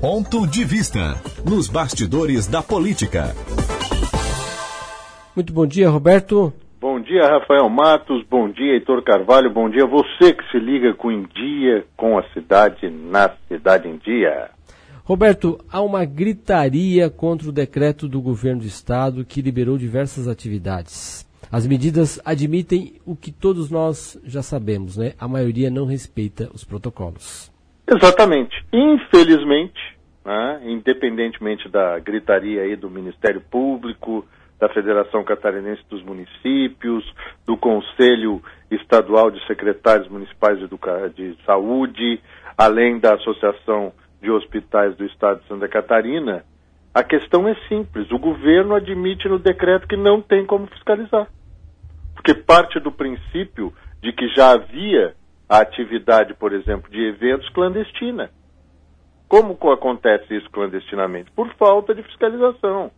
Ponto de Vista, nos bastidores da política. Muito bom dia, Roberto. Bom dia, Rafael Matos. Bom dia, Heitor Carvalho. Bom dia, você que se liga com Em Dia, com a cidade, na Cidade em Dia. Roberto, há uma gritaria contra o decreto do governo do estado que liberou diversas atividades. As medidas admitem o que todos nós já sabemos, né? A maioria não respeita os protocolos. Exatamente. Infelizmente, né, independentemente da gritaria aí do Ministério Público, da Federação Catarinense dos Municípios, do Conselho Estadual de Secretários Municipais de, Educa de Saúde, além da Associação de Hospitais do Estado de Santa Catarina, a questão é simples. O governo admite no decreto que não tem como fiscalizar. Porque parte do princípio de que já havia a atividade, por exemplo, de eventos clandestina. Como acontece isso clandestinamente? Por falta de fiscalização.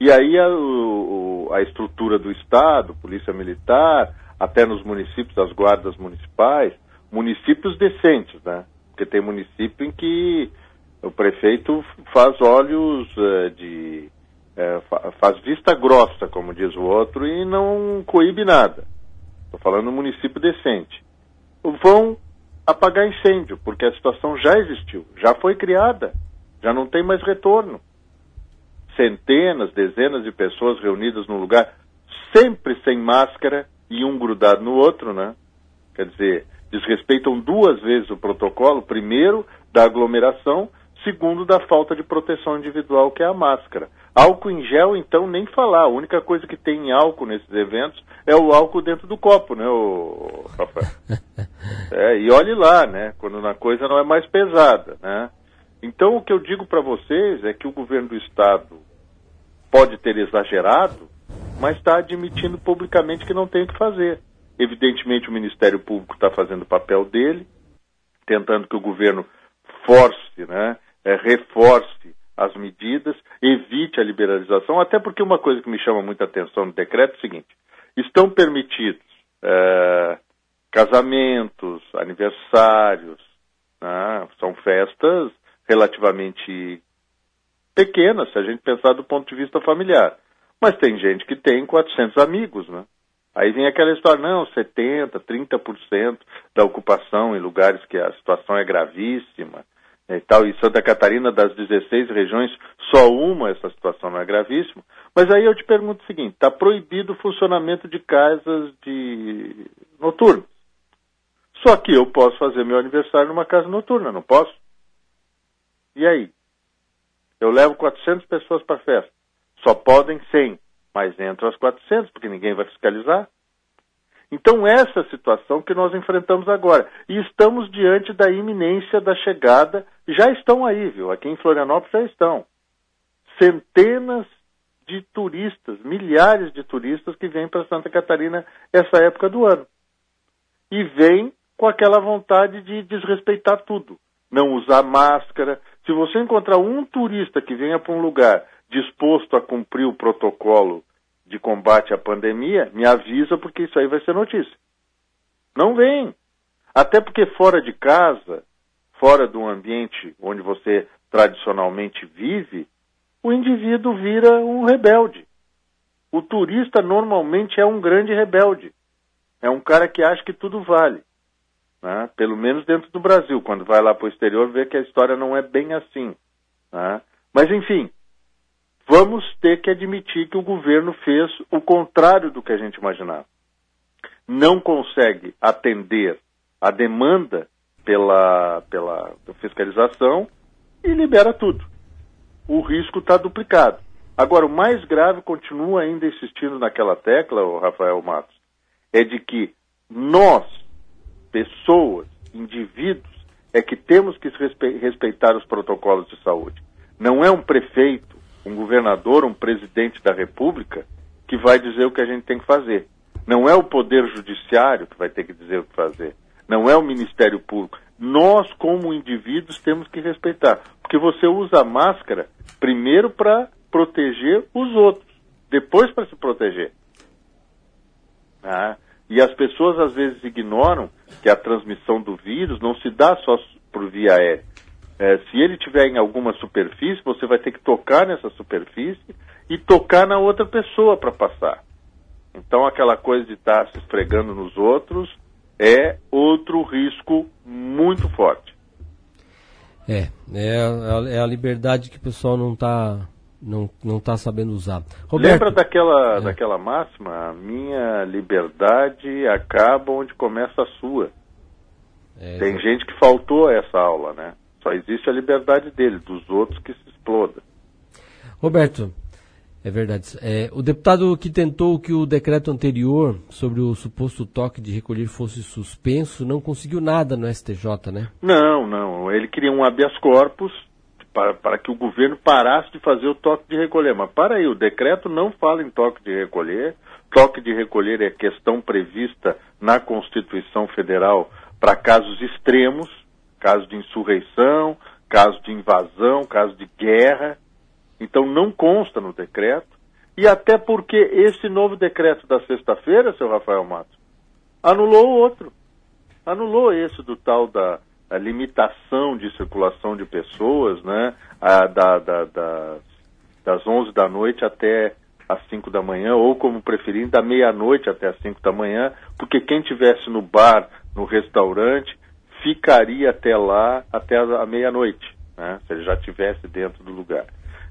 E aí a, o, a estrutura do Estado, Polícia Militar, até nos municípios, as guardas municipais, municípios decentes, né? Porque tem município em que o prefeito faz olhos uh, de. Uh, faz vista grossa, como diz o outro, e não coíbe nada. Estou falando um município decente. Vão apagar incêndio, porque a situação já existiu, já foi criada, já não tem mais retorno centenas, dezenas de pessoas reunidas num lugar, sempre sem máscara e um grudado no outro, né? Quer dizer, desrespeitam duas vezes o protocolo, primeiro da aglomeração, segundo da falta de proteção individual, que é a máscara. Álcool em gel, então, nem falar. A única coisa que tem em álcool nesses eventos é o álcool dentro do copo, né, o Rafael? É, e olhe lá, né, quando a coisa não é mais pesada, né? Então, o que eu digo para vocês é que o governo do Estado pode ter exagerado, mas está admitindo publicamente que não tem o que fazer. Evidentemente, o Ministério Público está fazendo o papel dele, tentando que o governo force, né, é, reforce as medidas, evite a liberalização, até porque uma coisa que me chama muita atenção no decreto é o seguinte: estão permitidos é, casamentos, aniversários, né, são festas relativamente pequena, se a gente pensar do ponto de vista familiar. Mas tem gente que tem 400 amigos, né? Aí vem aquela história, não, 70%, 30% da ocupação em lugares que a situação é gravíssima e tal. E Santa Catarina, das 16 regiões, só uma essa situação não é gravíssima. Mas aí eu te pergunto o seguinte, está proibido o funcionamento de casas de noturnas. Só que eu posso fazer meu aniversário numa casa noturna, não posso? E aí? Eu levo 400 pessoas para a festa. Só podem 100, mas entram as 400, porque ninguém vai fiscalizar. Então, essa é situação que nós enfrentamos agora. E estamos diante da iminência da chegada. Já estão aí, viu? Aqui em Florianópolis já estão. Centenas de turistas, milhares de turistas que vêm para Santa Catarina essa época do ano. E vêm com aquela vontade de desrespeitar tudo. Não usar máscara, se você encontrar um turista que venha para um lugar disposto a cumprir o protocolo de combate à pandemia, me avisa porque isso aí vai ser notícia. Não vem. Até porque fora de casa, fora do ambiente onde você tradicionalmente vive, o indivíduo vira um rebelde. O turista normalmente é um grande rebelde. É um cara que acha que tudo vale né? pelo menos dentro do Brasil. Quando vai lá para o exterior, vê que a história não é bem assim. Né? Mas, enfim, vamos ter que admitir que o governo fez o contrário do que a gente imaginava. Não consegue atender a demanda pela, pela fiscalização e libera tudo. O risco está duplicado. Agora, o mais grave continua ainda insistindo naquela tecla, o Rafael Matos, é de que nós, pessoas, indivíduos, é que temos que respeitar os protocolos de saúde. Não é um prefeito, um governador, um presidente da República que vai dizer o que a gente tem que fazer. Não é o Poder Judiciário que vai ter que dizer o que fazer. Não é o Ministério Público. Nós, como indivíduos, temos que respeitar. Porque você usa a máscara primeiro para proteger os outros, depois para se proteger. Ah, e as pessoas às vezes ignoram que a transmissão do vírus não se dá só por via aérea. É, se ele tiver em alguma superfície, você vai ter que tocar nessa superfície e tocar na outra pessoa para passar. Então, aquela coisa de estar tá se esfregando nos outros é outro risco muito forte. É, é a, é a liberdade que o pessoal não está não, não tá sabendo usar. Roberto, Lembra daquela, é. daquela máxima? A minha liberdade acaba onde começa a sua. É, Tem gente que faltou a essa aula, né? Só existe a liberdade dele, dos outros que se exploda. Roberto, é verdade. É, o deputado que tentou que o decreto anterior sobre o suposto toque de recolher fosse suspenso não conseguiu nada no STJ, né? Não, não. Ele queria um habeas corpus para, para que o governo parasse de fazer o toque de recolher. Mas para aí, o decreto não fala em toque de recolher. Toque de recolher é questão prevista na Constituição Federal para casos extremos, casos de insurreição, casos de invasão, casos de guerra. Então não consta no decreto. E até porque esse novo decreto da sexta-feira, seu Rafael Matos, anulou o outro. Anulou esse do tal da limitação de circulação de pessoas, né? A, da, da, da, das 11 da noite até às 5 da manhã, ou como preferir, da meia-noite até às 5 da manhã, porque quem tivesse no bar, no restaurante, ficaria até lá até a meia-noite, né? Se ele já estivesse dentro do lugar.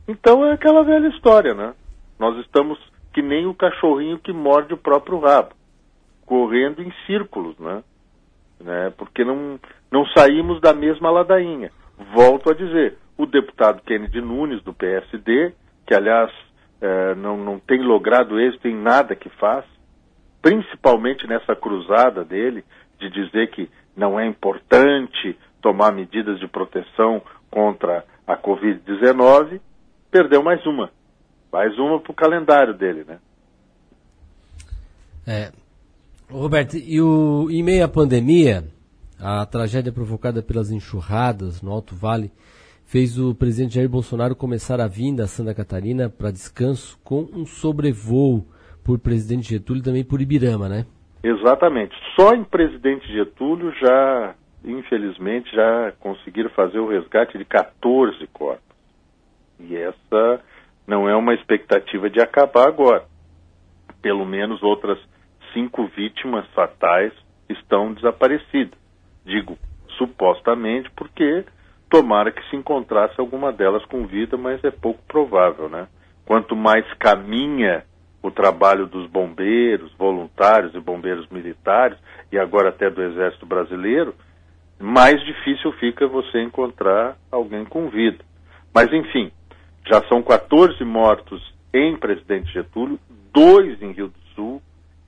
Então é aquela velha história, né? Nós estamos que nem o cachorrinho que morde o próprio rabo, correndo em círculos, né? né? Porque não, não saímos da mesma ladainha. Volto a dizer, o deputado Kennedy Nunes, do PSD, que aliás eh, não, não tem logrado êxito em nada que faz, principalmente nessa cruzada dele de dizer que não é importante tomar medidas de proteção contra a Covid-19, perdeu mais uma. Mais uma para o calendário dele, né? É. Roberto, e o, em meio à pandemia, a tragédia provocada pelas enxurradas no Alto Vale fez o presidente Jair Bolsonaro começar a vinda a Santa Catarina para descanso com um sobrevoo por presidente Getúlio e também por Ibirama, né? Exatamente. Só em presidente Getúlio já, infelizmente, já conseguiram fazer o resgate de 14 corpos. E essa não é uma expectativa de acabar agora. Pelo menos outras cinco vítimas fatais estão desaparecidas. Digo supostamente porque tomara que se encontrasse alguma delas com vida, mas é pouco provável, né? Quanto mais caminha o trabalho dos bombeiros, voluntários e bombeiros militares, e agora até do Exército Brasileiro, mais difícil fica você encontrar alguém com vida. Mas, enfim, já são 14 mortos em Presidente Getúlio, dois em Rio do Sul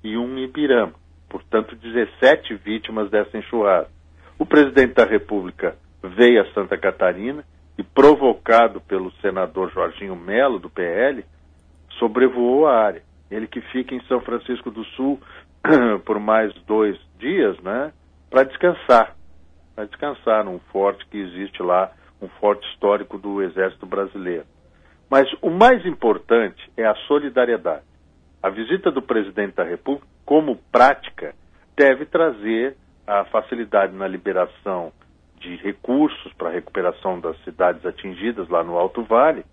e um em Ibirama. Portanto, 17 vítimas dessa enxurrada. O presidente da República veio a Santa Catarina e, provocado pelo senador Jorginho Melo, do PL, sobrevoou a área. Ele que fica em São Francisco do Sul por mais dois dias, né, para descansar. Para descansar num forte que existe lá, um forte histórico do Exército Brasileiro. Mas o mais importante é a solidariedade. A visita do presidente da República, como prática, deve trazer a facilidade na liberação de recursos para a recuperação das cidades atingidas lá no Alto Vale,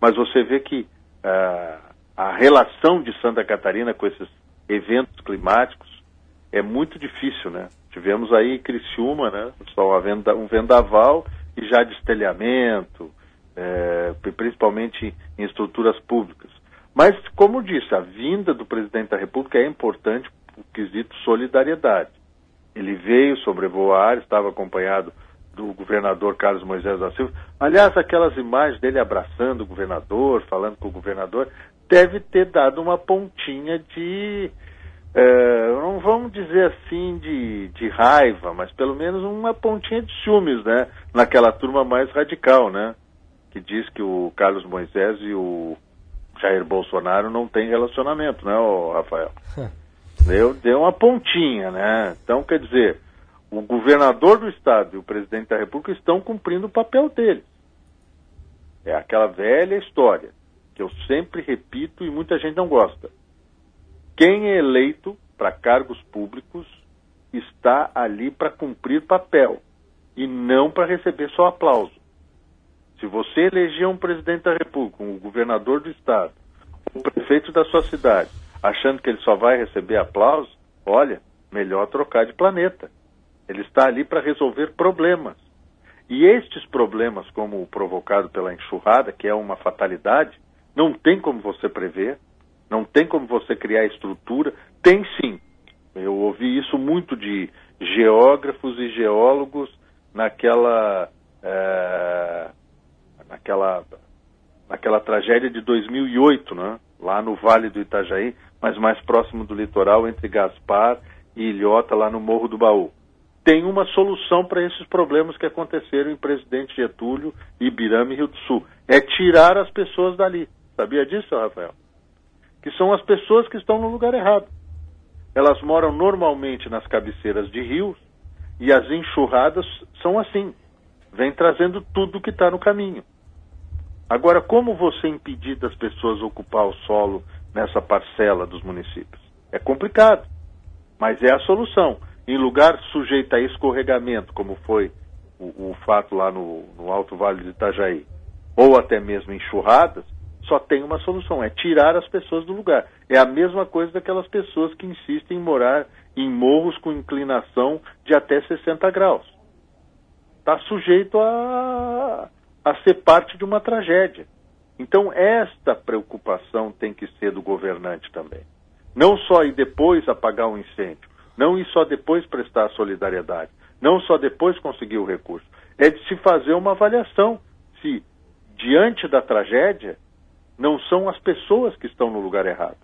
mas você vê que uh, a relação de Santa Catarina com esses eventos climáticos é muito difícil, né? Tivemos aí Criciúma, né? Só um vendaval e já destelhamento, é, principalmente em estruturas públicas. Mas, como disse, a vinda do presidente da República é importante por quesito solidariedade. Ele veio sobrevoar, estava acompanhado do governador Carlos Moisés da Silva. Aliás, aquelas imagens dele abraçando o governador, falando com o governador, deve ter dado uma pontinha de. É, não vamos dizer assim de, de raiva, mas pelo menos uma pontinha de ciúmes, né? Naquela turma mais radical, né? que diz que o Carlos Moisés e o Jair Bolsonaro não têm relacionamento, né, Rafael? Deu, deu uma pontinha, né? Então, quer dizer, o governador do estado e o presidente da república estão cumprindo o papel deles. É aquela velha história que eu sempre repito e muita gente não gosta. Quem é eleito para cargos públicos está ali para cumprir papel e não para receber só aplauso. Se você eleger um presidente da República, um governador do estado, um prefeito da sua cidade, achando que ele só vai receber aplauso, olha, melhor trocar de planeta. Ele está ali para resolver problemas. E estes problemas, como o provocado pela enxurrada, que é uma fatalidade, não tem como você prever, não tem como você criar estrutura. Tem sim. Eu ouvi isso muito de geógrafos e geólogos naquela, é, naquela, naquela tragédia de 2008, né? lá no Vale do Itajaí, mas mais próximo do litoral, entre Gaspar e Ilhota, lá no Morro do Baú tem uma solução para esses problemas que aconteceram em Presidente Getúlio, Ibirama e Rio do Sul. É tirar as pessoas dali. Sabia disso, Rafael? Que são as pessoas que estão no lugar errado. Elas moram normalmente nas cabeceiras de rios e as enxurradas são assim. Vem trazendo tudo que está no caminho. Agora, como você impedir das pessoas ocupar o solo nessa parcela dos municípios? É complicado, mas é a solução em lugar sujeito a escorregamento, como foi o, o fato lá no, no, Alto Vale de Itajaí, ou até mesmo enxurradas, só tem uma solução, é tirar as pessoas do lugar. É a mesma coisa daquelas pessoas que insistem em morar em morros com inclinação de até 60 graus. Está sujeito a, a ser parte de uma tragédia. Então, esta preocupação tem que ser do governante também. Não só ir depois apagar um incêndio, não ir só depois prestar solidariedade, não só depois conseguir o recurso. É de se fazer uma avaliação se, diante da tragédia, não são as pessoas que estão no lugar errado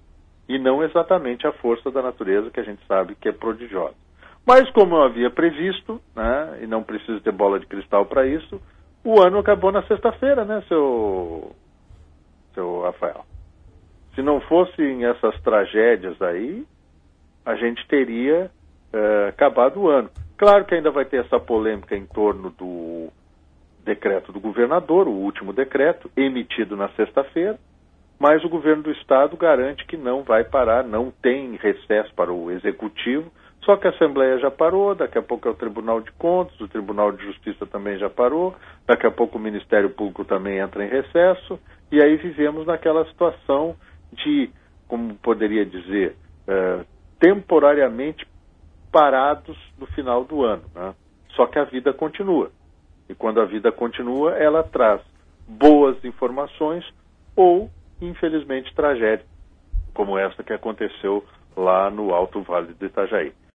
e não exatamente a força da natureza que a gente sabe que é prodigiosa. Mas como eu havia previsto, né, e não preciso ter bola de cristal para isso, o ano acabou na sexta-feira, né, seu, seu Rafael? Se não fossem essas tragédias aí, a gente teria uh, acabado o ano. Claro que ainda vai ter essa polêmica em torno do decreto do governador, o último decreto, emitido na sexta-feira, mas o governo do estado garante que não vai parar, não tem recesso para o executivo, só que a Assembleia já parou, daqui a pouco é o Tribunal de Contas, o Tribunal de Justiça também já parou, daqui a pouco o Ministério Público também entra em recesso, e aí vivemos naquela situação de, como poderia dizer, uh, temporariamente parados no final do ano. Né? Só que a vida continua. E quando a vida continua, ela traz boas informações ou, infelizmente, tragédia, como essa que aconteceu lá no Alto Vale do Itajaí.